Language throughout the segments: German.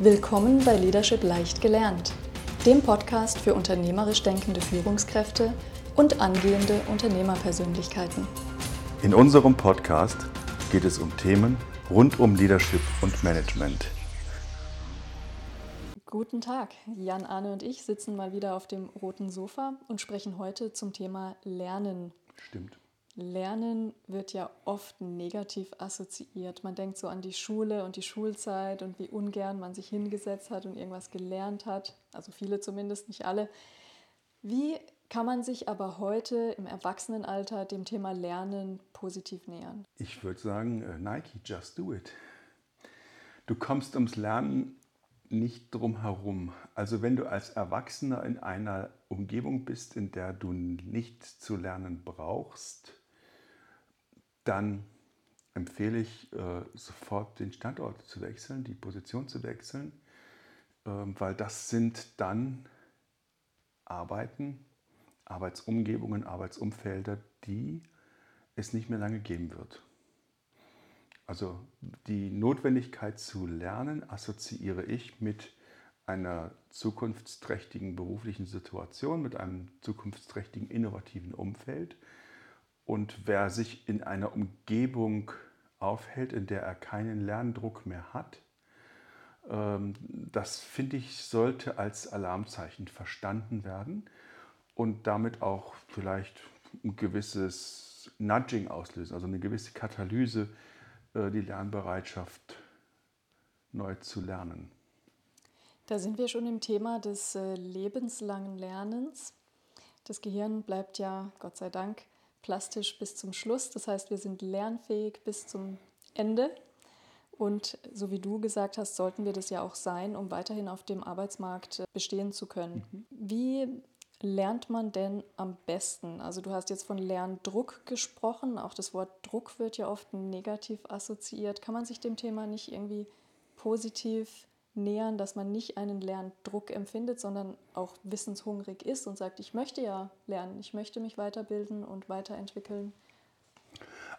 Willkommen bei Leadership leicht gelernt, dem Podcast für unternehmerisch denkende Führungskräfte und angehende Unternehmerpersönlichkeiten. In unserem Podcast geht es um Themen rund um Leadership und Management. Guten Tag, Jan Arne und ich sitzen mal wieder auf dem roten Sofa und sprechen heute zum Thema Lernen. Stimmt. Lernen wird ja oft negativ assoziiert. Man denkt so an die Schule und die Schulzeit und wie ungern man sich hingesetzt hat und irgendwas gelernt hat. Also viele zumindest, nicht alle. Wie kann man sich aber heute im Erwachsenenalter dem Thema Lernen positiv nähern? Ich würde sagen, äh, Nike, just do it. Du kommst ums Lernen nicht drum herum. Also wenn du als Erwachsener in einer Umgebung bist, in der du nicht zu lernen brauchst, dann empfehle ich äh, sofort den Standort zu wechseln, die Position zu wechseln, äh, weil das sind dann Arbeiten, Arbeitsumgebungen, Arbeitsumfelder, die es nicht mehr lange geben wird. Also die Notwendigkeit zu lernen assoziiere ich mit einer zukunftsträchtigen beruflichen Situation, mit einem zukunftsträchtigen innovativen Umfeld und wer sich in einer Umgebung aufhält, in der er keinen Lerndruck mehr hat, ähm, das finde ich, sollte als Alarmzeichen verstanden werden und damit auch vielleicht ein gewisses Nudging auslösen, also eine gewisse Katalyse, äh, die Lernbereitschaft neu zu lernen. Da sind wir schon im Thema des äh, lebenslangen Lernens. Das Gehirn bleibt ja, Gott sei Dank, plastisch bis zum Schluss. Das heißt, wir sind lernfähig bis zum Ende. Und so wie du gesagt hast, sollten wir das ja auch sein, um weiterhin auf dem Arbeitsmarkt äh, bestehen zu können. Mhm. Wie lernt man denn am besten? Also du hast jetzt von Lerndruck gesprochen. Auch das Wort Druck wird ja oft negativ assoziiert. Kann man sich dem Thema nicht irgendwie positiv nähern, dass man nicht einen Lerndruck empfindet, sondern auch wissenshungrig ist und sagt, ich möchte ja lernen, ich möchte mich weiterbilden und weiterentwickeln.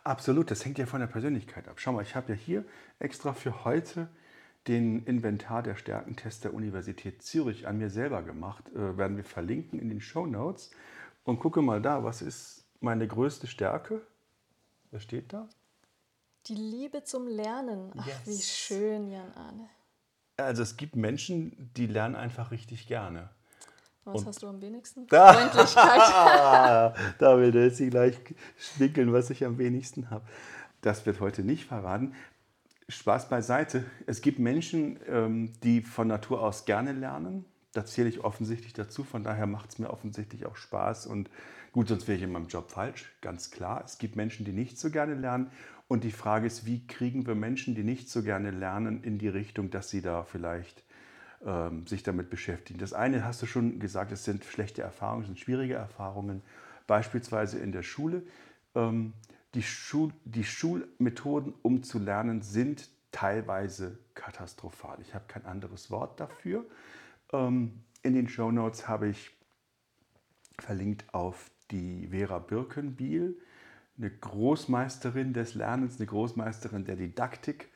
Absolut, das hängt ja von der Persönlichkeit ab. Schau mal, ich habe ja hier extra für heute den Inventar der Stärkentest der Universität Zürich an mir selber gemacht. Äh, werden wir verlinken in den Show Notes. Und gucke mal da, was ist meine größte Stärke? Was steht da? Die Liebe zum Lernen. Ach, yes. wie schön, Jan Arne. Also es gibt Menschen, die lernen einfach richtig gerne. Was Und hast du am wenigsten? Freundlichkeit. da will der sie gleich schnickeln, was ich am wenigsten habe. Das wird heute nicht verraten. Spaß beiseite. Es gibt Menschen, ähm, die von Natur aus gerne lernen. Da zähle ich offensichtlich dazu. Von daher macht es mir offensichtlich auch Spaß. Und gut, sonst wäre ich in meinem Job falsch, ganz klar. Es gibt Menschen, die nicht so gerne lernen. Und die Frage ist, wie kriegen wir Menschen, die nicht so gerne lernen, in die Richtung, dass sie da vielleicht ähm, sich damit beschäftigen. Das eine hast du schon gesagt, es sind schlechte Erfahrungen, es sind schwierige Erfahrungen, beispielsweise in der Schule. Ähm, die, Schul die Schulmethoden, um zu lernen, sind teilweise katastrophal. Ich habe kein anderes Wort dafür. Ähm, in den Show Notes habe ich verlinkt auf die Vera Birkenbiel eine Großmeisterin des Lernens, eine Großmeisterin der Didaktik,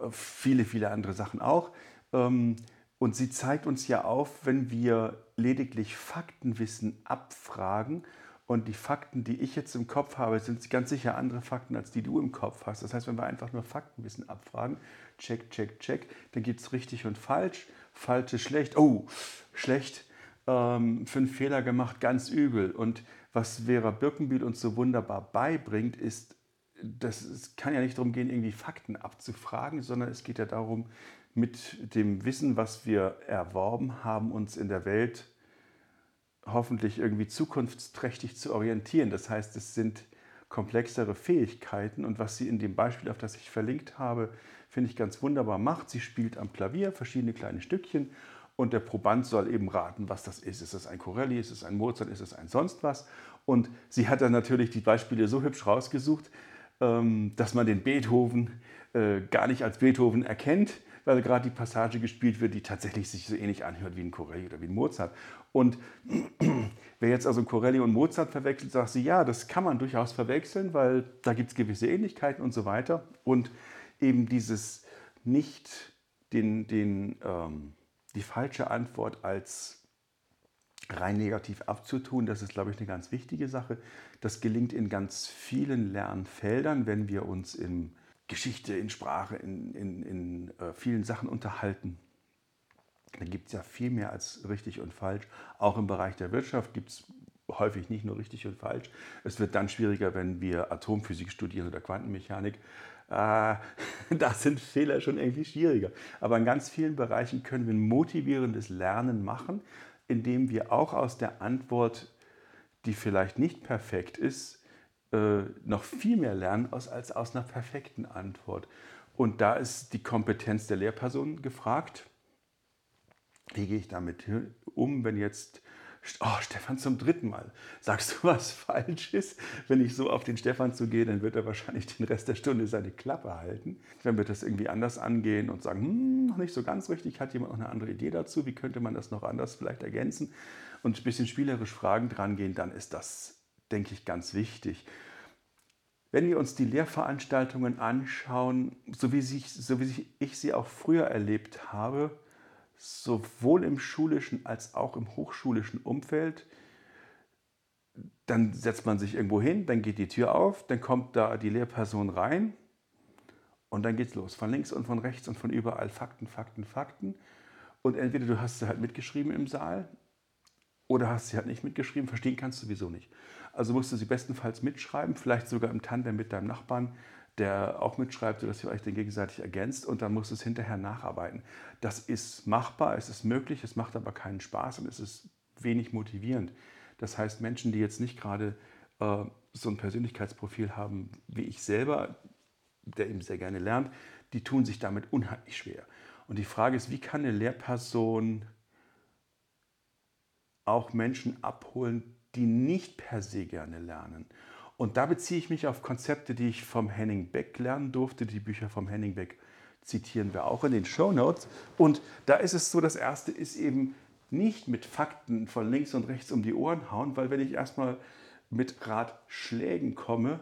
äh, viele, viele andere Sachen auch. Ähm, und sie zeigt uns ja auf, wenn wir lediglich Faktenwissen abfragen, und die Fakten, die ich jetzt im Kopf habe, sind ganz sicher andere Fakten, als die du im Kopf hast. Das heißt, wenn wir einfach nur Faktenwissen abfragen, check, check, check, dann gibt es richtig und falsch. Falsch ist schlecht. Oh, schlecht. Ähm, fünf Fehler gemacht, ganz übel. Und was Vera Birkenbiel uns so wunderbar beibringt, ist, dass es kann ja nicht darum gehen, irgendwie Fakten abzufragen, sondern es geht ja darum, mit dem Wissen, was wir erworben haben, uns in der Welt hoffentlich irgendwie zukunftsträchtig zu orientieren. Das heißt, es sind komplexere Fähigkeiten und was sie in dem Beispiel, auf das ich verlinkt habe, finde ich ganz wunderbar macht. Sie spielt am Klavier verschiedene kleine Stückchen und der Proband soll eben raten, was das ist. Ist es ein Corelli, ist es ein Mozart, ist es ein sonst was? Und sie hat dann natürlich die Beispiele so hübsch rausgesucht, ähm, dass man den Beethoven äh, gar nicht als Beethoven erkennt, weil gerade die Passage gespielt wird, die tatsächlich sich so ähnlich anhört wie ein Corelli oder wie ein Mozart. Und wer jetzt also Corelli und Mozart verwechselt, sagt sie, ja, das kann man durchaus verwechseln, weil da gibt es gewisse Ähnlichkeiten und so weiter. Und eben dieses nicht den, den, ähm, die falsche Antwort als rein negativ abzutun. Das ist, glaube ich, eine ganz wichtige Sache. Das gelingt in ganz vielen Lernfeldern, wenn wir uns in Geschichte, in Sprache, in, in, in äh, vielen Sachen unterhalten. Da gibt es ja viel mehr als richtig und falsch. Auch im Bereich der Wirtschaft gibt es häufig nicht nur richtig und falsch. Es wird dann schwieriger, wenn wir Atomphysik studieren oder Quantenmechanik. Äh, da sind Fehler schon irgendwie schwieriger. Aber in ganz vielen Bereichen können wir ein motivierendes Lernen machen, indem wir auch aus der Antwort, die vielleicht nicht perfekt ist, äh, noch viel mehr lernen als, als aus einer perfekten Antwort. Und da ist die Kompetenz der Lehrperson gefragt. Wie gehe ich damit um, wenn jetzt Oh, Stefan, zum dritten Mal. Sagst du was Falsches? Wenn ich so auf den Stefan zugehe, dann wird er wahrscheinlich den Rest der Stunde seine Klappe halten. Wenn wir das irgendwie anders angehen und sagen, hm, noch nicht so ganz richtig, hat jemand noch eine andere Idee dazu? Wie könnte man das noch anders vielleicht ergänzen? Und ein bisschen spielerisch Fragen dran gehen, dann ist das, denke ich, ganz wichtig. Wenn wir uns die Lehrveranstaltungen anschauen, so wie, sich, so wie ich sie auch früher erlebt habe, sowohl im schulischen als auch im hochschulischen Umfeld. Dann setzt man sich irgendwo hin, dann geht die Tür auf, dann kommt da die Lehrperson rein und dann geht's los. Von links und von rechts und von überall Fakten, Fakten, Fakten. Und entweder du hast sie halt mitgeschrieben im Saal oder hast sie halt nicht mitgeschrieben. Verstehen kannst du sowieso nicht. Also musst du sie bestenfalls mitschreiben, vielleicht sogar im Tandem mit deinem Nachbarn der auch mitschreibt, sodass ihr euch dann gegenseitig ergänzt und dann muss es hinterher nacharbeiten. Das ist machbar, es ist möglich, es macht aber keinen Spaß und es ist wenig motivierend. Das heißt, Menschen, die jetzt nicht gerade äh, so ein Persönlichkeitsprofil haben wie ich selber, der eben sehr gerne lernt, die tun sich damit unheimlich schwer. Und die Frage ist, wie kann eine Lehrperson auch Menschen abholen, die nicht per se gerne lernen? Und da beziehe ich mich auf Konzepte, die ich vom Henning Beck lernen durfte. Die Bücher vom Henning Beck zitieren wir auch in den Show Notes. Und da ist es so, das erste ist eben nicht mit Fakten von links und rechts um die Ohren hauen, weil wenn ich erstmal mit Ratschlägen komme,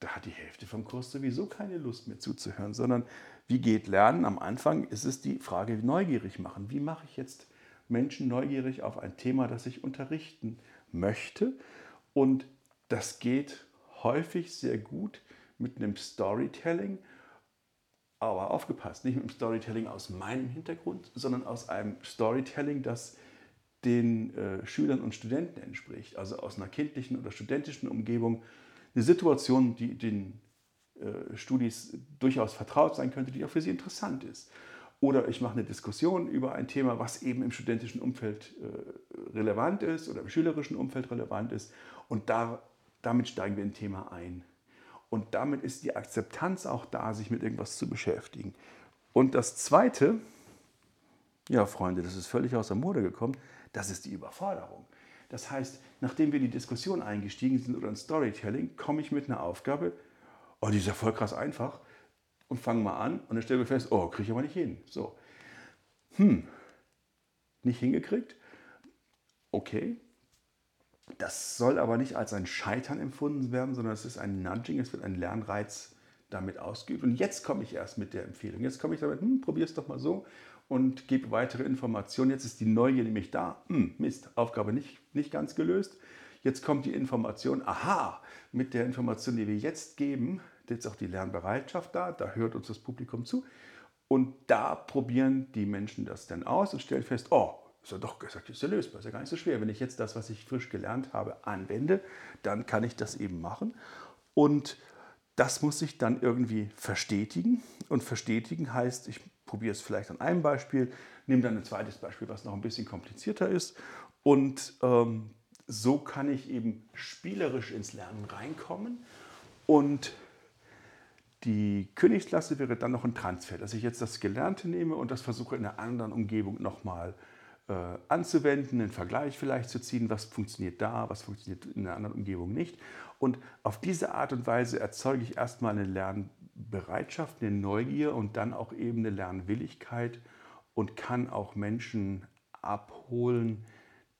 da hat die Hälfte vom Kurs sowieso keine Lust mehr zuzuhören, sondern wie geht Lernen? Am Anfang ist es die Frage neugierig machen. Wie mache ich jetzt Menschen neugierig auf ein Thema, das ich unterrichten möchte? Und das geht häufig sehr gut mit einem Storytelling, aber aufgepasst, nicht mit einem Storytelling aus meinem Hintergrund, sondern aus einem Storytelling, das den äh, Schülern und Studenten entspricht, also aus einer kindlichen oder studentischen Umgebung, eine Situation, die den äh, Studis durchaus vertraut sein könnte, die auch für sie interessant ist. Oder ich mache eine Diskussion über ein Thema, was eben im studentischen Umfeld äh, relevant ist oder im schülerischen Umfeld relevant ist. Und da damit steigen wir in ein Thema ein. Und damit ist die Akzeptanz auch da, sich mit irgendwas zu beschäftigen. Und das Zweite, ja Freunde, das ist völlig aus der Mode gekommen, das ist die Überforderung. Das heißt, nachdem wir in die Diskussion eingestiegen sind oder ein Storytelling, komme ich mit einer Aufgabe, oh, die ist ja voll krass einfach, und fange mal an und dann stellen wir fest, oh, kriege ich aber nicht hin. So, hm, nicht hingekriegt? Okay, das soll aber nicht als ein Scheitern empfunden werden, sondern es ist ein Nudging, es wird ein Lernreiz damit ausgeübt. Und jetzt komme ich erst mit der Empfehlung. Jetzt komme ich damit, hm, probier es doch mal so und gebe weitere Informationen. Jetzt ist die Neugier nämlich da. Hm, Mist, Aufgabe nicht, nicht ganz gelöst. Jetzt kommt die Information, aha, mit der Information, die wir jetzt geben, ist auch die Lernbereitschaft da, da hört uns das Publikum zu. Und da probieren die Menschen das dann aus und stellen fest, oh, ist ja doch gesagt, ist ja lösbar, ist ja gar nicht so schwer. Wenn ich jetzt das, was ich frisch gelernt habe, anwende, dann kann ich das eben machen. Und das muss sich dann irgendwie verstetigen. Und verstetigen heißt, ich probiere es vielleicht an einem Beispiel, nehme dann ein zweites Beispiel, was noch ein bisschen komplizierter ist. Und ähm, so kann ich eben spielerisch ins Lernen reinkommen. Und die Königsklasse wäre dann noch ein Transfer, dass ich jetzt das Gelernte nehme und das versuche in einer anderen Umgebung nochmal äh, anzuwenden, einen Vergleich vielleicht zu ziehen, was funktioniert da, was funktioniert in einer anderen Umgebung nicht. Und auf diese Art und Weise erzeuge ich erstmal eine Lernbereitschaft, eine Neugier und dann auch eben eine Lernwilligkeit und kann auch Menschen abholen,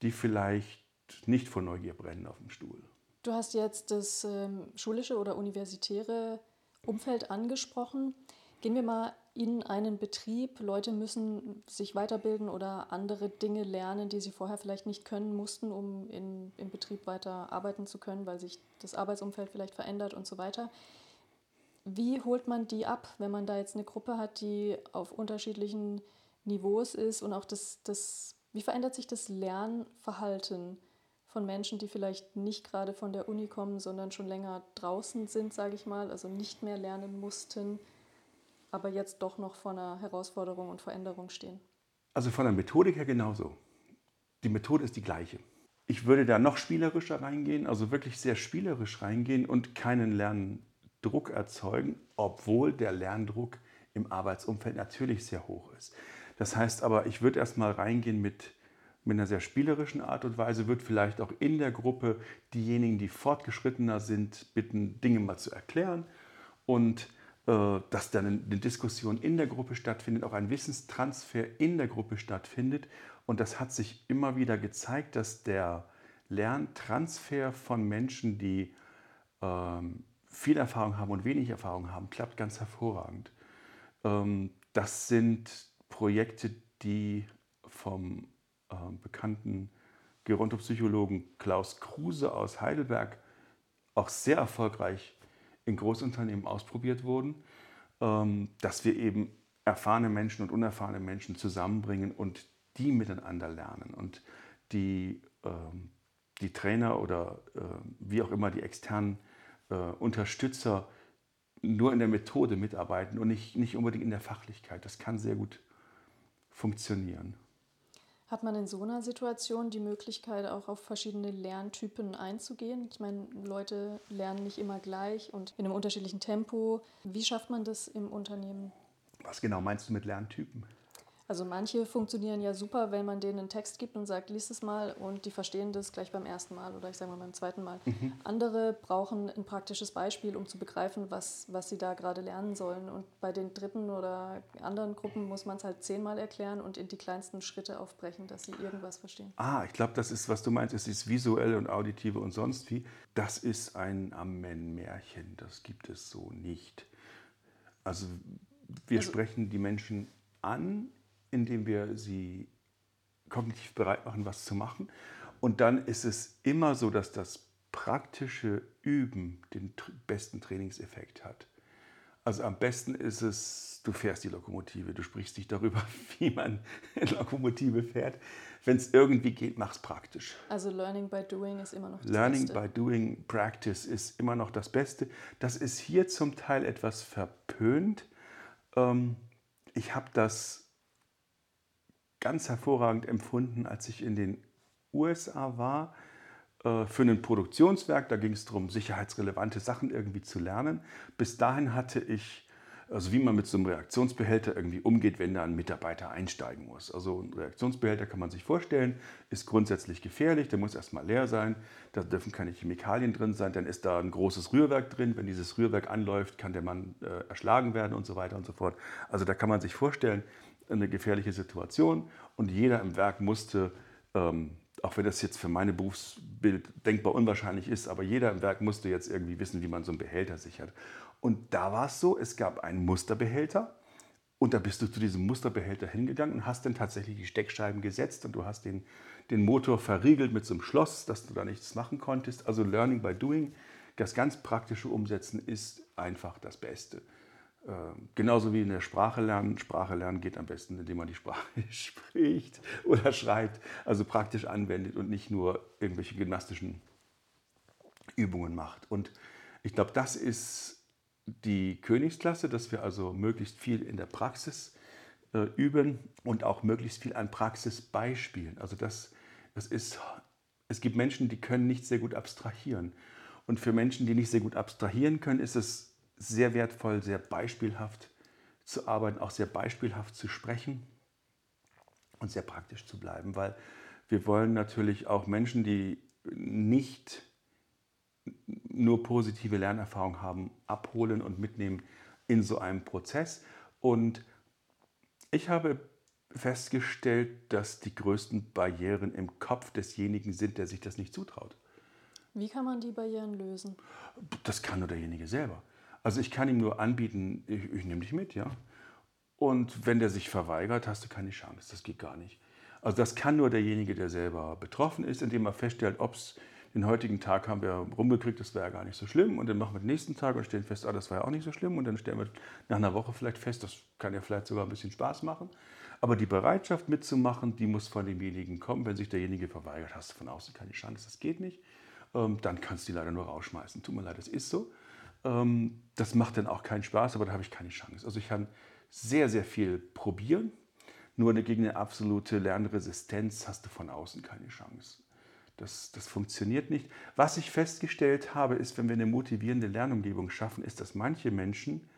die vielleicht nicht vor Neugier brennen auf dem Stuhl. Du hast jetzt das ähm, schulische oder universitäre Umfeld angesprochen. Gehen wir mal in einen Betrieb. Leute müssen sich weiterbilden oder andere Dinge lernen, die sie vorher vielleicht nicht können mussten, um in, im Betrieb weiter arbeiten zu können, weil sich das Arbeitsumfeld vielleicht verändert und so weiter. Wie holt man die ab, wenn man da jetzt eine Gruppe hat, die auf unterschiedlichen Niveaus ist und auch das, das wie verändert sich das Lernverhalten von Menschen, die vielleicht nicht gerade von der Uni kommen, sondern schon länger draußen sind, sage ich mal, also nicht mehr lernen mussten? Aber jetzt doch noch vor einer Herausforderung und Veränderung stehen? Also von der Methodik her genauso. Die Methode ist die gleiche. Ich würde da noch spielerischer reingehen, also wirklich sehr spielerisch reingehen und keinen Lerndruck erzeugen, obwohl der Lerndruck im Arbeitsumfeld natürlich sehr hoch ist. Das heißt aber, ich würde erstmal reingehen mit, mit einer sehr spielerischen Art und Weise, würde vielleicht auch in der Gruppe diejenigen, die fortgeschrittener sind, bitten, Dinge mal zu erklären und dass dann eine Diskussion in der Gruppe stattfindet, auch ein Wissenstransfer in der Gruppe stattfindet. Und das hat sich immer wieder gezeigt, dass der Lerntransfer von Menschen, die ähm, viel Erfahrung haben und wenig Erfahrung haben, klappt ganz hervorragend. Ähm, das sind Projekte, die vom äh, bekannten Gerontopsychologen Klaus Kruse aus Heidelberg auch sehr erfolgreich in Großunternehmen ausprobiert wurden, ähm, dass wir eben erfahrene Menschen und unerfahrene Menschen zusammenbringen und die miteinander lernen und die, ähm, die Trainer oder äh, wie auch immer die externen äh, Unterstützer nur in der Methode mitarbeiten und nicht, nicht unbedingt in der Fachlichkeit. Das kann sehr gut funktionieren. Hat man in so einer Situation die Möglichkeit, auch auf verschiedene Lerntypen einzugehen? Ich meine, Leute lernen nicht immer gleich und in einem unterschiedlichen Tempo. Wie schafft man das im Unternehmen? Was genau meinst du mit Lerntypen? Also manche funktionieren ja super, wenn man denen einen Text gibt und sagt, lies es mal und die verstehen das gleich beim ersten Mal oder ich sage mal beim zweiten Mal. Mhm. Andere brauchen ein praktisches Beispiel, um zu begreifen, was, was sie da gerade lernen sollen. Und bei den dritten oder anderen Gruppen muss man es halt zehnmal erklären und in die kleinsten Schritte aufbrechen, dass sie irgendwas verstehen. Ah, ich glaube, das ist, was du meinst, es ist visuelle und auditive und sonst wie. Das ist ein Amen-Märchen, das gibt es so nicht. Also wir also, sprechen die Menschen an indem wir sie kognitiv bereit machen, was zu machen. Und dann ist es immer so, dass das praktische Üben den besten Trainingseffekt hat. Also am besten ist es, du fährst die Lokomotive, du sprichst dich darüber, wie man eine Lokomotive fährt. Wenn es irgendwie geht, mach es praktisch. Also Learning by Doing ist immer noch das Learning Beste. by Doing, Practice ist immer noch das Beste. Das ist hier zum Teil etwas verpönt. Ähm, ich habe das ganz hervorragend empfunden, als ich in den USA war äh, für ein Produktionswerk. Da ging es darum, sicherheitsrelevante Sachen irgendwie zu lernen. Bis dahin hatte ich, also wie man mit so einem Reaktionsbehälter irgendwie umgeht, wenn da ein Mitarbeiter einsteigen muss. Also ein Reaktionsbehälter kann man sich vorstellen, ist grundsätzlich gefährlich, der muss erstmal leer sein, da dürfen keine Chemikalien drin sein, dann ist da ein großes Rührwerk drin. Wenn dieses Rührwerk anläuft, kann der Mann äh, erschlagen werden und so weiter und so fort. Also da kann man sich vorstellen, eine gefährliche Situation und jeder im Werk musste, ähm, auch wenn das jetzt für meine Berufsbild denkbar unwahrscheinlich ist, aber jeder im Werk musste jetzt irgendwie wissen, wie man so einen Behälter sichert. Und da war es so, es gab einen Musterbehälter und da bist du zu diesem Musterbehälter hingegangen und hast dann tatsächlich die Steckscheiben gesetzt und du hast den, den Motor verriegelt mit so einem Schloss, dass du da nichts machen konntest. Also Learning by Doing, das ganz praktische Umsetzen ist einfach das Beste. Ähm, genauso wie in der Sprache lernen. Sprache lernen geht am besten, indem man die Sprache spricht oder schreibt, also praktisch anwendet und nicht nur irgendwelche gymnastischen Übungen macht. Und ich glaube, das ist die Königsklasse, dass wir also möglichst viel in der Praxis äh, üben und auch möglichst viel an Praxisbeispielen. Also das, das ist, es gibt Menschen, die können nicht sehr gut abstrahieren. Und für Menschen, die nicht sehr gut abstrahieren können, ist es sehr wertvoll, sehr beispielhaft zu arbeiten, auch sehr beispielhaft zu sprechen und sehr praktisch zu bleiben, weil wir wollen natürlich auch Menschen, die nicht nur positive Lernerfahrung haben, abholen und mitnehmen in so einem Prozess. Und ich habe festgestellt, dass die größten Barrieren im Kopf desjenigen sind, der sich das nicht zutraut. Wie kann man die Barrieren lösen? Das kann nur derjenige selber. Also ich kann ihm nur anbieten, ich, ich nehme dich mit, ja. Und wenn der sich verweigert, hast du keine Chance. Das geht gar nicht. Also das kann nur derjenige, der selber betroffen ist, indem er feststellt, ob es den heutigen Tag haben wir rumgekriegt, das wäre ja gar nicht so schlimm. Und dann machen wir den nächsten Tag und stellen fest, ah, das war ja auch nicht so schlimm. Und dann stellen wir nach einer Woche vielleicht fest, das kann ja vielleicht sogar ein bisschen Spaß machen. Aber die Bereitschaft mitzumachen, die muss von demjenigen kommen. Wenn sich derjenige verweigert, hast du von außen keine Chance, das geht nicht. Ähm, dann kannst du die leider nur rausschmeißen. Tut mir leid, das ist so. Ähm, das macht dann auch keinen Spaß, aber da habe ich keine Chance. Also ich kann sehr, sehr viel probieren. Nur gegen eine absolute Lernresistenz hast du von außen keine Chance. Das, das funktioniert nicht. Was ich festgestellt habe, ist, wenn wir eine motivierende Lernumgebung schaffen, ist, dass manche Menschen,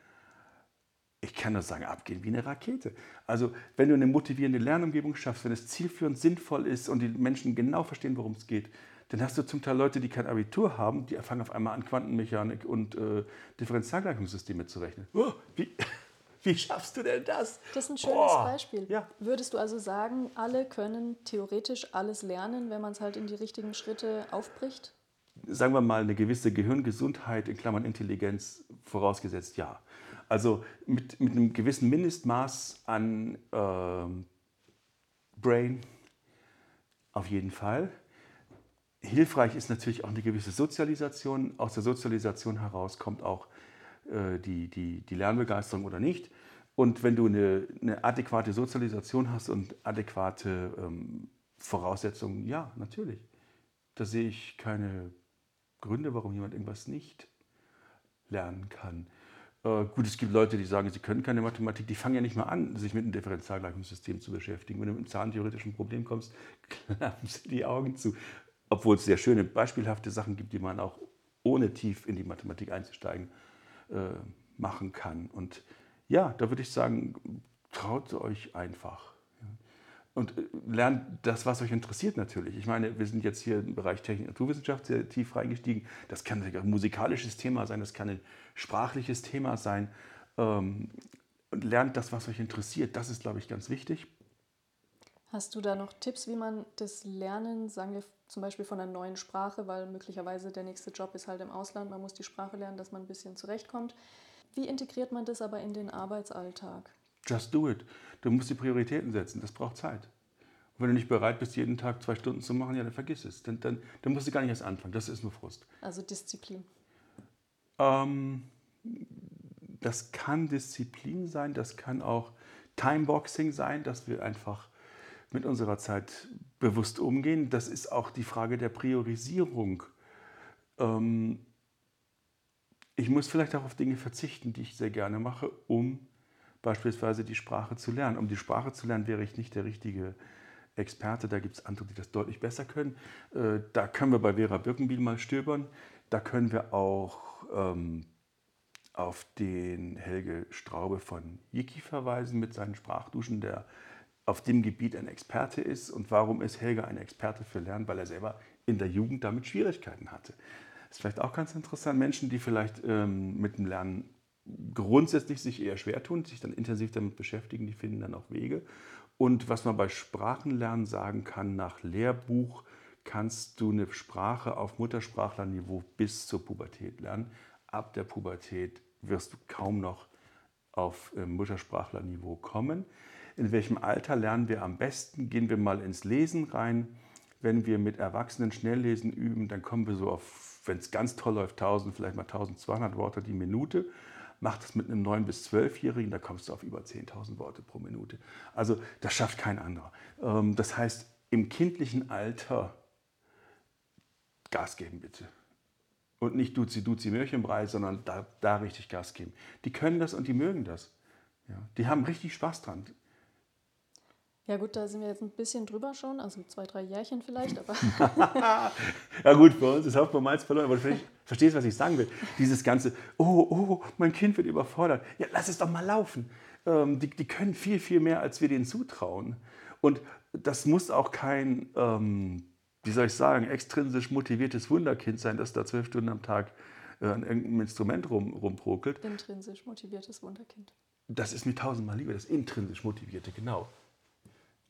ich kann nur sagen, abgehen wie eine Rakete. Also wenn du eine motivierende Lernumgebung schaffst, wenn es zielführend sinnvoll ist und die Menschen genau verstehen, worum es geht, dann hast du zum Teil Leute, die kein Abitur haben, die fangen auf einmal an, Quantenmechanik und äh, Differentialgleichungssysteme zu rechnen. Oh, wie, wie schaffst du denn das? Das ist ein schönes Boah. Beispiel. Ja. Würdest du also sagen, alle können theoretisch alles lernen, wenn man es halt in die richtigen Schritte aufbricht? Sagen wir mal, eine gewisse Gehirngesundheit in Klammern Intelligenz vorausgesetzt, ja. Also mit, mit einem gewissen Mindestmaß an äh, Brain auf jeden Fall. Hilfreich ist natürlich auch eine gewisse Sozialisation. Aus der Sozialisation heraus kommt auch äh, die, die, die Lernbegeisterung oder nicht. Und wenn du eine, eine adäquate Sozialisation hast und adäquate ähm, Voraussetzungen, ja, natürlich. Da sehe ich keine Gründe, warum jemand irgendwas nicht lernen kann. Äh, gut, es gibt Leute, die sagen, sie können keine Mathematik, die fangen ja nicht mal an, sich mit einem Differentialgleichungssystem zu beschäftigen. Wenn du mit einem zahntheoretischen Problem kommst, klappen sie die Augen zu. Obwohl es sehr schöne, beispielhafte Sachen gibt, die man auch ohne tief in die Mathematik einzusteigen äh, machen kann. Und ja, da würde ich sagen, traut euch einfach. Und äh, lernt das, was euch interessiert natürlich. Ich meine, wir sind jetzt hier im Bereich Technik und Naturwissenschaft sehr tief reingestiegen. Das kann ein musikalisches Thema sein, das kann ein sprachliches Thema sein. Ähm, und lernt das, was euch interessiert. Das ist, glaube ich, ganz wichtig. Hast du da noch Tipps, wie man das Lernen, sagen wir zum Beispiel von einer neuen Sprache, weil möglicherweise der nächste Job ist halt im Ausland, man muss die Sprache lernen, dass man ein bisschen zurechtkommt. Wie integriert man das aber in den Arbeitsalltag? Just do it. Du musst die Prioritäten setzen, das braucht Zeit. Und wenn du nicht bereit bist, jeden Tag zwei Stunden zu machen, ja, dann vergiss es. Dann, dann, dann musst du gar nicht erst anfangen, das ist nur Frust. Also Disziplin. Ähm, das kann Disziplin sein, das kann auch Timeboxing sein, dass wir einfach mit unserer Zeit bewusst umgehen. Das ist auch die Frage der Priorisierung. Ähm, ich muss vielleicht auch auf Dinge verzichten, die ich sehr gerne mache, um beispielsweise die Sprache zu lernen. Um die Sprache zu lernen, wäre ich nicht der richtige Experte. Da gibt es andere, die das deutlich besser können. Äh, da können wir bei Vera Birkenbiel mal stöbern. Da können wir auch ähm, auf den Helge Straube von Yiki verweisen mit seinen Sprachduschen, der auf dem Gebiet ein Experte ist. Und warum ist Helga ein Experte für Lernen? Weil er selber in der Jugend damit Schwierigkeiten hatte. Das ist vielleicht auch ganz interessant. Menschen, die vielleicht ähm, mit dem Lernen grundsätzlich sich eher schwer tun, sich dann intensiv damit beschäftigen, die finden dann auch Wege. Und was man bei Sprachenlernen sagen kann, nach Lehrbuch kannst du eine Sprache auf Muttersprachlerniveau bis zur Pubertät lernen. Ab der Pubertät wirst du kaum noch auf äh, Muttersprachlerniveau kommen in welchem Alter lernen wir am besten? Gehen wir mal ins Lesen rein. Wenn wir mit Erwachsenen Schnelllesen üben, dann kommen wir so auf, wenn es ganz toll läuft, 1000, vielleicht mal 1200 Worte die Minute. Mach das mit einem 9- bis 12-Jährigen, da kommst du auf über 10.000 Worte pro Minute. Also das schafft kein anderer. Ähm, das heißt, im kindlichen Alter Gas geben bitte. Und nicht Duzi Duzi Mörchenbrei, sondern da, da richtig Gas geben. Die können das und die mögen das. Ja, die haben richtig Spaß dran. Ja gut, da sind wir jetzt ein bisschen drüber schon, also zwei, drei Jährchen vielleicht, aber... ja gut, bei uns ist Hauptmann Mainz verloren, aber du verstehst, was ich sagen will. Dieses ganze, oh, oh, mein Kind wird überfordert. Ja, lass es doch mal laufen. Ähm, die, die können viel, viel mehr, als wir denen zutrauen. Und das muss auch kein, ähm, wie soll ich sagen, extrinsisch motiviertes Wunderkind sein, das da zwölf Stunden am Tag äh, an irgendeinem Instrument rum, rumprokelt. Intrinsisch motiviertes Wunderkind. Das ist mir tausendmal lieber, das intrinsisch motivierte, genau.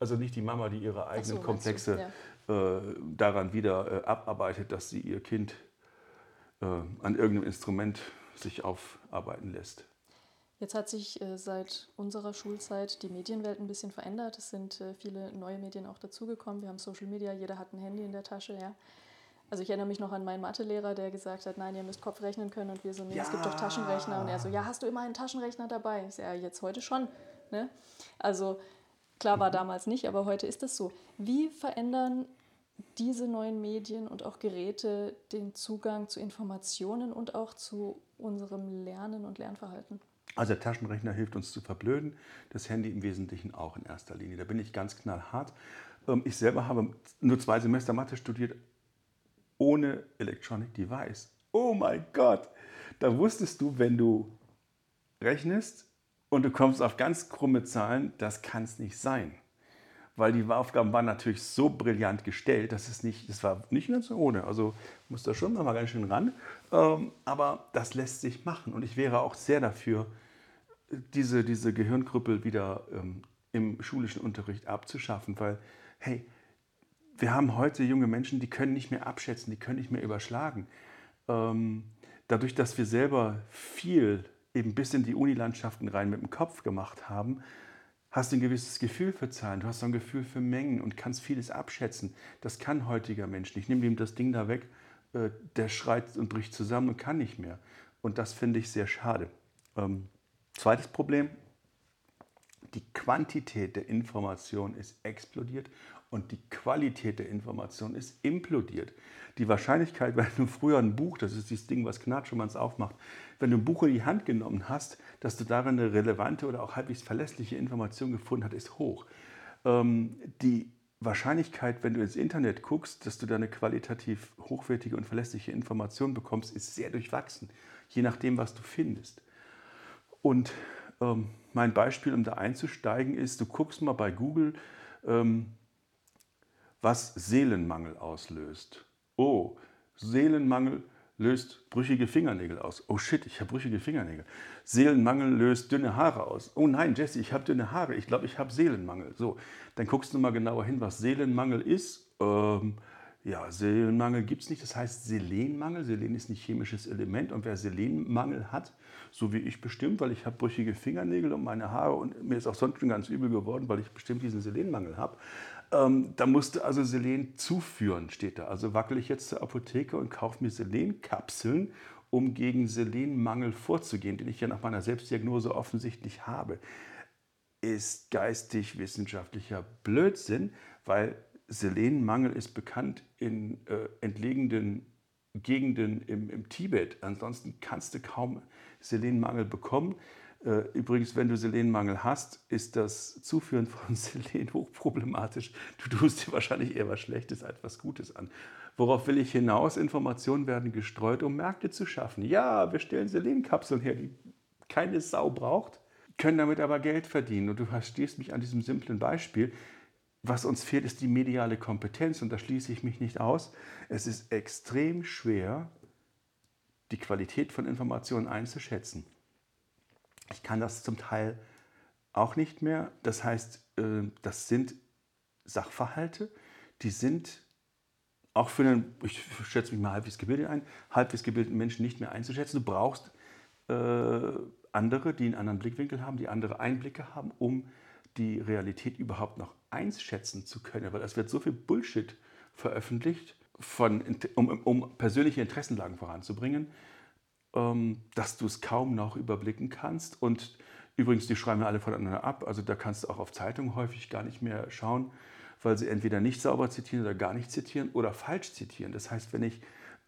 Also nicht die Mama, die ihre eigenen so, Komplexe ja. äh, daran wieder äh, abarbeitet, dass sie ihr Kind äh, an irgendeinem Instrument sich aufarbeiten lässt. Jetzt hat sich äh, seit unserer Schulzeit die Medienwelt ein bisschen verändert. Es sind äh, viele neue Medien auch dazugekommen. Wir haben Social Media, jeder hat ein Handy in der Tasche. Ja. Also ich erinnere mich noch an meinen Mathelehrer, der gesagt hat, nein, ihr müsst Kopf rechnen können. Und wir so, nee, ja. es gibt doch Taschenrechner. Und er so, ja, hast du immer einen Taschenrechner dabei? Ich so, ja, jetzt heute schon. Ne? Also klar war damals nicht, aber heute ist das so. Wie verändern diese neuen Medien und auch Geräte den Zugang zu Informationen und auch zu unserem Lernen und Lernverhalten? Also der Taschenrechner hilft uns zu verblöden, das Handy im Wesentlichen auch in erster Linie. Da bin ich ganz knallhart. Ähm, ich selber habe nur zwei Semester Mathe studiert ohne Electronic Device. Oh mein Gott! Da wusstest du, wenn du rechnest und du kommst auf ganz krumme Zahlen, das kann es nicht sein weil die Aufgaben waren natürlich so brillant gestellt, dass es nicht, das war nicht ganz ohne. Also muss da schon mal ganz schön ran. Ähm, aber das lässt sich machen und ich wäre auch sehr dafür, diese, diese Gehirnkrüppel wieder ähm, im schulischen Unterricht abzuschaffen, weil, hey, wir haben heute junge Menschen, die können nicht mehr abschätzen, die können nicht mehr überschlagen. Ähm, dadurch, dass wir selber viel eben bis in die Unilandschaften rein mit dem Kopf gemacht haben, hast ein gewisses Gefühl für Zahlen, du hast ein Gefühl für Mengen und kannst vieles abschätzen. Das kann heutiger Mensch nicht. Nimm ihm das Ding da weg, äh, der schreit und bricht zusammen und kann nicht mehr. Und das finde ich sehr schade. Ähm, zweites Problem, die Quantität der Information ist explodiert und die Qualität der Information ist implodiert. Die Wahrscheinlichkeit, wenn du früher ein Buch, das ist dieses Ding, was knatscht, wenn man es aufmacht, wenn du ein Buch in die Hand genommen hast, dass du darin eine relevante oder auch halbwegs verlässliche Information gefunden hast, ist hoch. Ähm, die Wahrscheinlichkeit, wenn du ins Internet guckst, dass du da eine qualitativ hochwertige und verlässliche Information bekommst, ist sehr durchwachsen, je nachdem, was du findest. Und ähm, mein Beispiel, um da einzusteigen, ist, du guckst mal bei Google, ähm, was Seelenmangel auslöst. Oh, Seelenmangel löst brüchige Fingernägel aus. Oh shit, ich habe brüchige Fingernägel. Seelenmangel löst dünne Haare aus. Oh nein, Jesse, ich habe dünne Haare. Ich glaube, ich habe Seelenmangel. So, dann guckst du mal genauer hin, was Seelenmangel ist. Ähm, ja, Selenmangel gibt es nicht. Das heißt Selenmangel. Selen ist ein chemisches Element. Und wer Selenmangel hat, so wie ich bestimmt, weil ich habe brüchige Fingernägel und meine Haare und mir ist auch sonst schon ganz übel geworden, weil ich bestimmt diesen Selenmangel habe, ähm, da musste also Selen zuführen, steht da. Also wackel ich jetzt zur Apotheke und kaufe mir Selenkapseln, um gegen Selenmangel vorzugehen, den ich ja nach meiner Selbstdiagnose offensichtlich habe. Ist geistig wissenschaftlicher Blödsinn, weil Selenmangel ist bekannt in äh, entlegenen Gegenden im, im Tibet. Ansonsten kannst du kaum Selenmangel bekommen. Äh, übrigens, wenn du Selenmangel hast, ist das Zuführen von Selen hochproblematisch. Du tust dir wahrscheinlich eher was Schlechtes als was Gutes an. Worauf will ich hinaus? Informationen werden gestreut, um Märkte zu schaffen. Ja, wir stellen Selenkapseln her, die keine Sau braucht, können damit aber Geld verdienen. Und du verstehst mich an diesem simplen Beispiel. Was uns fehlt, ist die mediale Kompetenz und da schließe ich mich nicht aus. Es ist extrem schwer, die Qualität von Informationen einzuschätzen. Ich kann das zum Teil auch nicht mehr. Das heißt, äh, das sind Sachverhalte, die sind auch für einen, ich schätze mich mal halbwegs gebildet ein, halbwegs gebildeten Menschen nicht mehr einzuschätzen. Du brauchst äh, andere, die einen anderen Blickwinkel haben, die andere Einblicke haben, um die Realität überhaupt noch einschätzen zu können. Weil es wird so viel Bullshit veröffentlicht, von, um, um persönliche Interessenlagen voranzubringen, dass du es kaum noch überblicken kannst. Und übrigens, die schreiben ja alle voneinander ab. Also da kannst du auch auf Zeitungen häufig gar nicht mehr schauen, weil sie entweder nicht sauber zitieren oder gar nicht zitieren oder falsch zitieren. Das heißt, wenn ich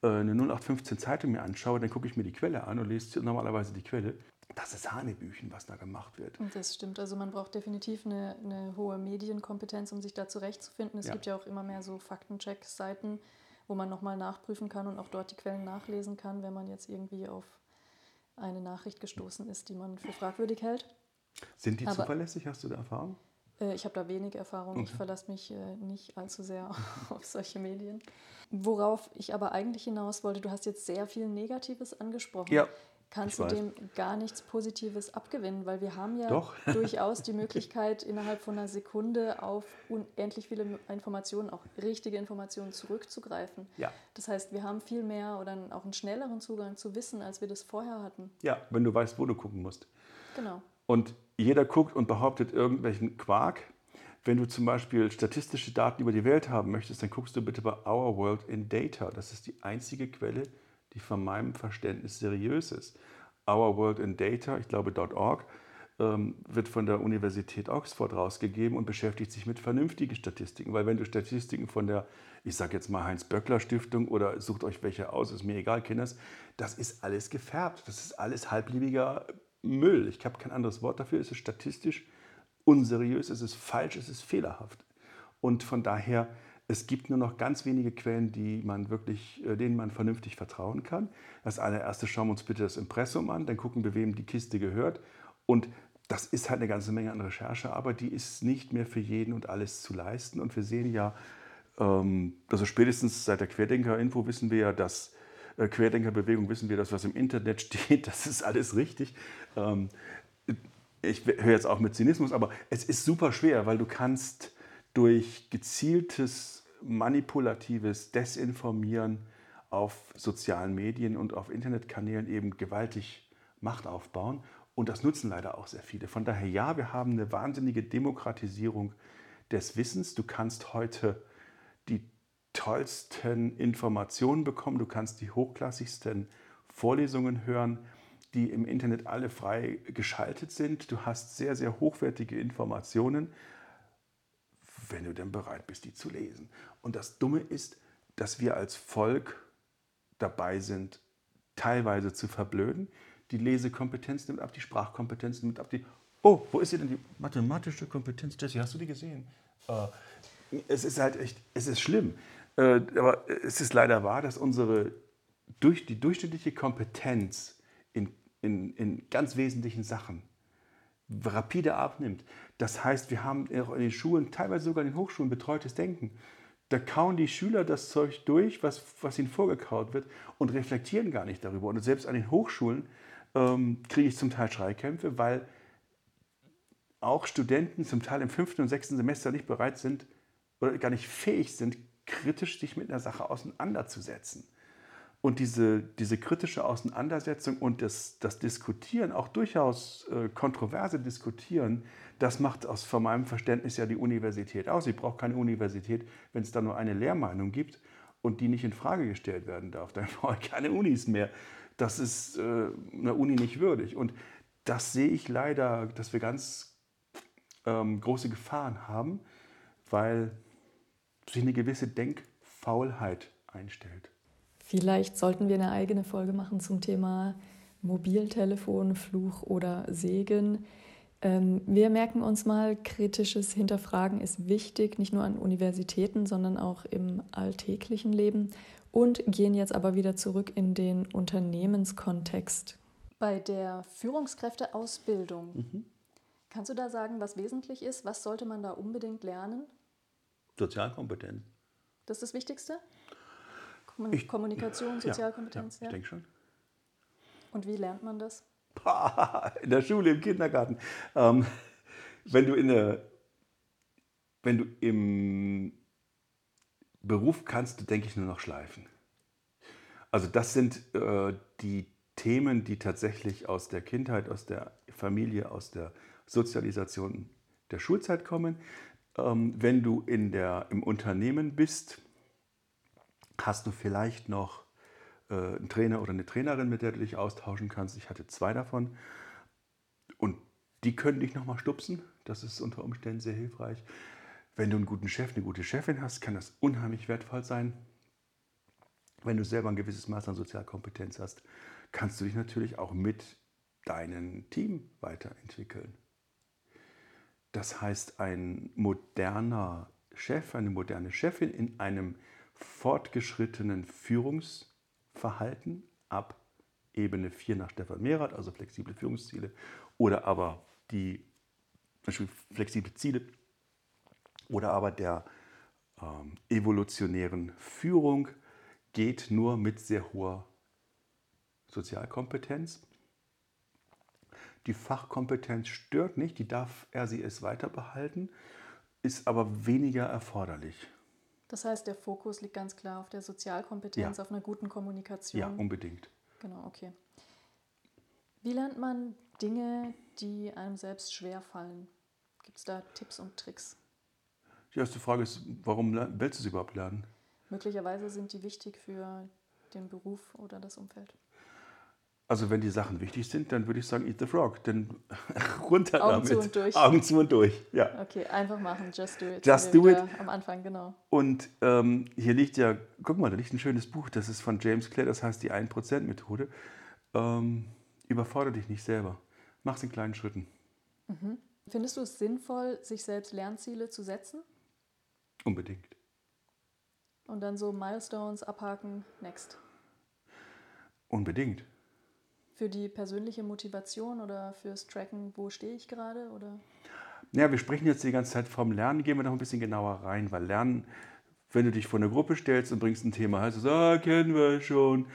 äh, eine 0815 Zeitung mir anschaue, dann gucke ich mir die Quelle an und lese normalerweise die Quelle. Das ist Hanebüchen, was da gemacht wird. Und das stimmt. Also man braucht definitiv eine, eine hohe Medienkompetenz, um sich da zurechtzufinden. Es ja. gibt ja auch immer mehr so Faktencheck-Seiten, wo man nochmal nachprüfen kann und auch dort die Quellen nachlesen kann, wenn man jetzt irgendwie auf eine Nachricht gestoßen ist, die man für fragwürdig hält. Sind die Aber, zuverlässig? Hast du da Erfahrung? Äh, ich habe da wenig Erfahrung. Okay. Ich verlasse mich äh, nicht allzu sehr auf solche Medien. Worauf ich aber eigentlich hinaus wollte, du hast jetzt sehr viel Negatives angesprochen. Ja kannst du dem gar nichts Positives abgewinnen, weil wir haben ja durchaus die Möglichkeit, innerhalb von einer Sekunde auf unendlich viele Informationen, auch richtige Informationen zurückzugreifen. Ja. Das heißt, wir haben viel mehr oder auch einen schnelleren Zugang zu Wissen, als wir das vorher hatten. Ja, wenn du weißt, wo du gucken musst. Genau. Und jeder guckt und behauptet irgendwelchen Quark. Wenn du zum Beispiel statistische Daten über die Welt haben möchtest, dann guckst du bitte bei Our World in Data. Das ist die einzige Quelle, die von meinem Verständnis seriös ist. Our World in Data, ich glaube .org, ähm, wird von der Universität Oxford rausgegeben und beschäftigt sich mit vernünftigen Statistiken. Weil wenn du Statistiken von der, ich sage jetzt mal Heinz-Böckler-Stiftung oder sucht euch welche aus, ist mir egal, Kinders, das ist alles gefärbt. Das ist alles halbliebiger Müll. Ich habe kein anderes Wort dafür. Es ist statistisch unseriös, es ist falsch, es ist fehlerhaft. Und von daher, es gibt nur noch ganz wenige Quellen, die man wirklich, äh, denen man vernünftig vertrauen kann. Das allererste schauen wir uns bitte das Impressum an, dann gucken wir, wem die Kiste gehört. Und das ist halt eine ganze Menge an Recherche, aber die ist nicht mehr für jeden und alles zu leisten. Und wir sehen ja, ähm, also spätestens seit der Querdenker-Info wissen wir ja, dass äh, Querdenkerbewegung wissen wir, dass was im Internet steht, das ist alles richtig. Ähm, ich höre jetzt auch mit Zynismus, aber es ist super schwer, weil du kannst durch gezieltes manipulatives Desinformieren auf sozialen Medien und auf Internetkanälen eben gewaltig Macht aufbauen. Und das nutzen leider auch sehr viele. Von daher ja, wir haben eine wahnsinnige Demokratisierung des Wissens. Du kannst heute die tollsten Informationen bekommen, du kannst die hochklassigsten Vorlesungen hören, die im Internet alle frei geschaltet sind. Du hast sehr, sehr hochwertige Informationen, wenn du denn bereit bist, die zu lesen. Und das Dumme ist, dass wir als Volk dabei sind, teilweise zu verblöden. Die Lesekompetenz nimmt ab, die Sprachkompetenz nimmt ab, die. Oh, wo ist hier denn die mathematische Kompetenz? Jesse, hast du die gesehen? Äh, es ist halt echt, es ist schlimm. Äh, aber es ist leider wahr, dass unsere durch die durchschnittliche Kompetenz in, in, in ganz wesentlichen Sachen rapide abnimmt. Das heißt, wir haben auch in den Schulen, teilweise sogar in den Hochschulen, betreutes Denken. Da kauen die Schüler das Zeug durch, was, was ihnen vorgekaut wird und reflektieren gar nicht darüber. Und selbst an den Hochschulen ähm, kriege ich zum Teil Schreikämpfe, weil auch Studenten zum Teil im fünften und sechsten Semester nicht bereit sind oder gar nicht fähig sind, kritisch sich mit einer Sache auseinanderzusetzen. Und diese, diese kritische Auseinandersetzung und das, das Diskutieren, auch durchaus äh, kontroverse Diskutieren, das macht aus von meinem Verständnis ja die Universität aus. Sie braucht keine Universität, wenn es da nur eine Lehrmeinung gibt und die nicht in Frage gestellt werden darf. Dann brauche ich keine Unis mehr. Das ist äh, einer Uni nicht würdig. Und das sehe ich leider, dass wir ganz ähm, große Gefahren haben, weil sich eine gewisse Denkfaulheit einstellt. Vielleicht sollten wir eine eigene Folge machen zum Thema Mobiltelefon, Fluch oder Segen. Ähm, wir merken uns mal, kritisches Hinterfragen ist wichtig, nicht nur an Universitäten, sondern auch im alltäglichen Leben und gehen jetzt aber wieder zurück in den Unternehmenskontext. Bei der Führungskräfteausbildung, mhm. kannst du da sagen, was wesentlich ist? Was sollte man da unbedingt lernen? Sozialkompetenz. Das ist das Wichtigste? Ich, Kommunikation, Sozialkompetenz? Ja, ja, ich denke schon. Und wie lernt man das? In der Schule, im Kindergarten. Ähm, wenn du in der, wenn du im Beruf kannst, denke ich nur noch schleifen. Also das sind äh, die Themen, die tatsächlich aus der Kindheit, aus der Familie, aus der Sozialisation der Schulzeit kommen. Ähm, wenn du in der, im Unternehmen bist, hast du vielleicht noch äh, einen Trainer oder eine Trainerin, mit der du dich austauschen kannst. Ich hatte zwei davon. Und die können dich nochmal stupsen. Das ist unter Umständen sehr hilfreich. Wenn du einen guten Chef, eine gute Chefin hast, kann das unheimlich wertvoll sein. Wenn du selber ein gewisses Maß an Sozialkompetenz hast, kannst du dich natürlich auch mit deinem Team weiterentwickeln. Das heißt, ein moderner Chef, eine moderne Chefin in einem fortgeschrittenen Führungsverhalten ab Ebene 4 nach Stefan Mehrath, also flexible Führungsziele, oder aber die flexible Ziele, oder aber der ähm, evolutionären Führung geht nur mit sehr hoher Sozialkompetenz. Die Fachkompetenz stört nicht, die darf er sie es weiter behalten, ist aber weniger erforderlich. Das heißt, der Fokus liegt ganz klar auf der Sozialkompetenz, ja. auf einer guten Kommunikation. Ja, unbedingt. Genau, okay. Wie lernt man Dinge, die einem selbst schwer fallen? Gibt es da Tipps und Tricks? Die erste Frage ist, warum willst du sie überhaupt lernen? Möglicherweise sind die wichtig für den Beruf oder das Umfeld. Also wenn die Sachen wichtig sind, dann würde ich sagen, eat the frog. Dann runter Augen damit. zu und durch. Augen zu und durch, ja. Okay, einfach machen, just do it. Just do it. Am Anfang, genau. Und ähm, hier liegt ja, guck mal, da liegt ein schönes Buch, das ist von James Clear, das heißt die 1%-Methode. Ähm, überfordere dich nicht selber. Mach es in kleinen Schritten. Findest du es sinnvoll, sich selbst Lernziele zu setzen Unbedingt. und dann so Milestones abhaken, next? Unbedingt. Für die persönliche Motivation oder fürs Tracken, wo stehe ich gerade? Oder? Ja, wir sprechen jetzt die ganze Zeit vom Lernen, gehen wir noch ein bisschen genauer rein, weil Lernen, wenn du dich vor eine Gruppe stellst und bringst ein Thema, heißt es, ah, kennen wir schon.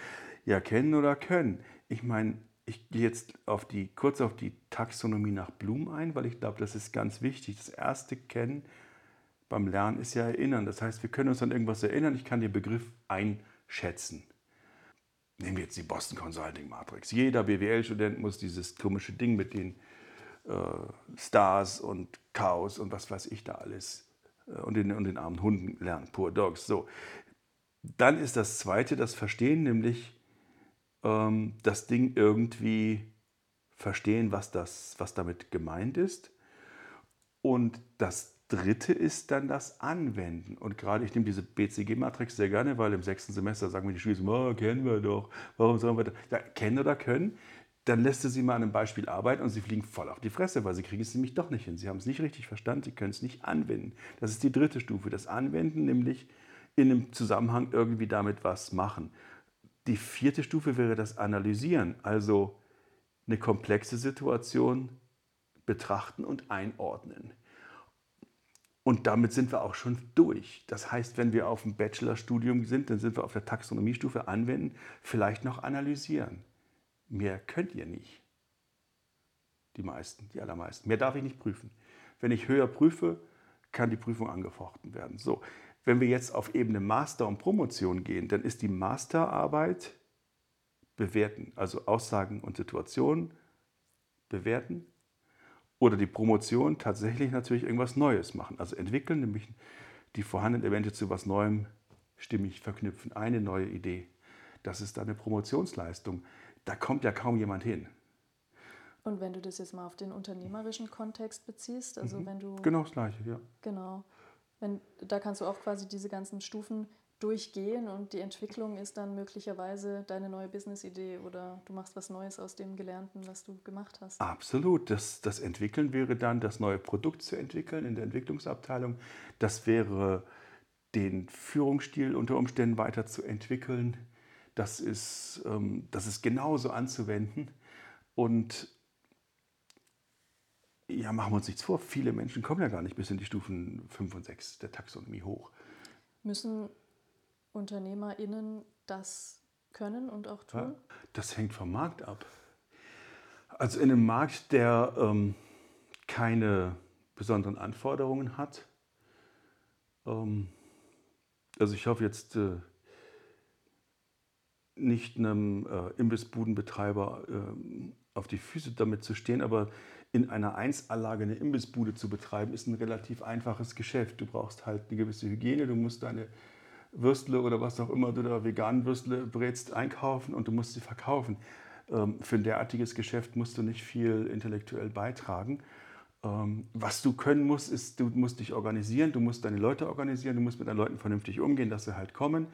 Ja, kennen oder können. Ich meine, ich gehe jetzt auf die, kurz auf die Taxonomie nach Blum ein, weil ich glaube, das ist ganz wichtig. Das erste Kennen beim Lernen ist ja Erinnern. Das heißt, wir können uns an irgendwas erinnern. Ich kann den Begriff einschätzen. Nehmen wir jetzt die Boston Consulting Matrix. Jeder BWL-Student muss dieses komische Ding mit den äh, Stars und Chaos und was weiß ich da alles äh, und, den, und den armen Hunden lernen, Poor Dogs. So. Dann ist das zweite das Verstehen, nämlich ähm, das Ding irgendwie verstehen, was, das, was damit gemeint ist. Und das dritte ist dann das Anwenden. Und gerade ich nehme diese BCG-Matrix sehr gerne, weil im sechsten Semester sagen wir die Schüler, oh, kennen wir doch, warum sollen wir das? Ja, kennen oder können. Dann lässt sie mal an einem Beispiel arbeiten und sie fliegen voll auf die Fresse, weil sie kriegen es nämlich doch nicht hin. Sie haben es nicht richtig verstanden, sie können es nicht anwenden. Das ist die dritte Stufe, das Anwenden, nämlich in einem Zusammenhang irgendwie damit was machen. Die vierte Stufe wäre das Analysieren, also eine komplexe Situation betrachten und einordnen. Und damit sind wir auch schon durch. Das heißt, wenn wir auf dem Bachelorstudium sind, dann sind wir auf der Taxonomiestufe anwenden, vielleicht noch analysieren. Mehr könnt ihr nicht. Die meisten, die allermeisten. Mehr darf ich nicht prüfen. Wenn ich höher prüfe, kann die Prüfung angefochten werden. So, wenn wir jetzt auf Ebene Master und Promotion gehen, dann ist die Masterarbeit bewerten, also Aussagen und Situationen bewerten oder die Promotion tatsächlich natürlich irgendwas Neues machen. Also entwickeln, nämlich die vorhandenen Elemente zu was Neuem stimmig verknüpfen. Eine neue Idee. Das ist eine Promotionsleistung. Da kommt ja kaum jemand hin. Und wenn du das jetzt mal auf den unternehmerischen Kontext beziehst, also wenn du Genau das Gleiche, ja. Genau. Wenn, da kannst du auch quasi diese ganzen Stufen durchgehen und die Entwicklung ist dann möglicherweise deine neue Business-Idee oder du machst was Neues aus dem Gelernten, was du gemacht hast. Absolut. Das, das Entwickeln wäre dann, das neue Produkt zu entwickeln in der Entwicklungsabteilung. Das wäre, den Führungsstil unter Umständen weiterzuentwickeln. Das ist, ähm, das ist genauso anzuwenden. Und ja, machen wir uns nichts vor, viele Menschen kommen ja gar nicht bis in die Stufen 5 und 6 der Taxonomie hoch. Müssen UnternehmerInnen das können und auch tun? Das hängt vom Markt ab. Also in einem Markt, der ähm, keine besonderen Anforderungen hat, ähm, also ich hoffe jetzt äh, nicht einem äh, Imbissbudenbetreiber äh, auf die Füße damit zu stehen, aber in einer Einsanlage eine Imbissbude zu betreiben, ist ein relativ einfaches Geschäft. Du brauchst halt eine gewisse Hygiene, du musst deine Würstle oder was auch immer du da veganen Würstle brätst einkaufen und du musst sie verkaufen. Ähm, für ein derartiges Geschäft musst du nicht viel intellektuell beitragen. Ähm, was du können musst, ist, du musst dich organisieren, du musst deine Leute organisieren, du musst mit deinen Leuten vernünftig umgehen, dass sie halt kommen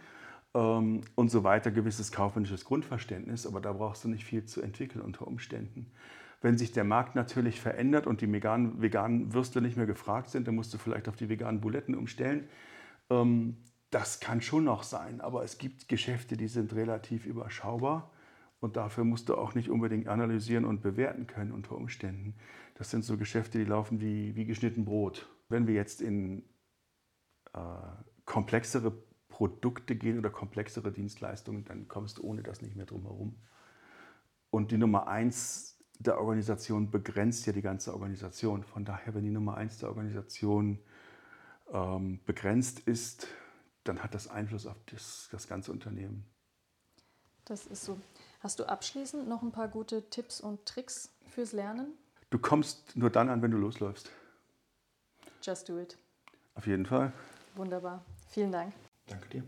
ähm, und so weiter. Gewisses kaufmännisches Grundverständnis, aber da brauchst du nicht viel zu entwickeln unter Umständen. Wenn sich der Markt natürlich verändert und die veganen, veganen Würste nicht mehr gefragt sind, dann musst du vielleicht auf die veganen Buletten umstellen. Das kann schon noch sein, aber es gibt Geschäfte, die sind relativ überschaubar und dafür musst du auch nicht unbedingt analysieren und bewerten können unter Umständen. Das sind so Geschäfte, die laufen wie, wie geschnitten Brot. Wenn wir jetzt in äh, komplexere Produkte gehen oder komplexere Dienstleistungen, dann kommst du ohne das nicht mehr drum herum. Und die Nummer eins der Organisation begrenzt ja die ganze Organisation. Von daher, wenn die Nummer eins der Organisation ähm, begrenzt ist, dann hat das Einfluss auf das, das ganze Unternehmen. Das ist so. Hast du abschließend noch ein paar gute Tipps und Tricks fürs Lernen? Du kommst nur dann an, wenn du losläufst. Just do it. Auf jeden Fall. Wunderbar. Vielen Dank. Danke dir.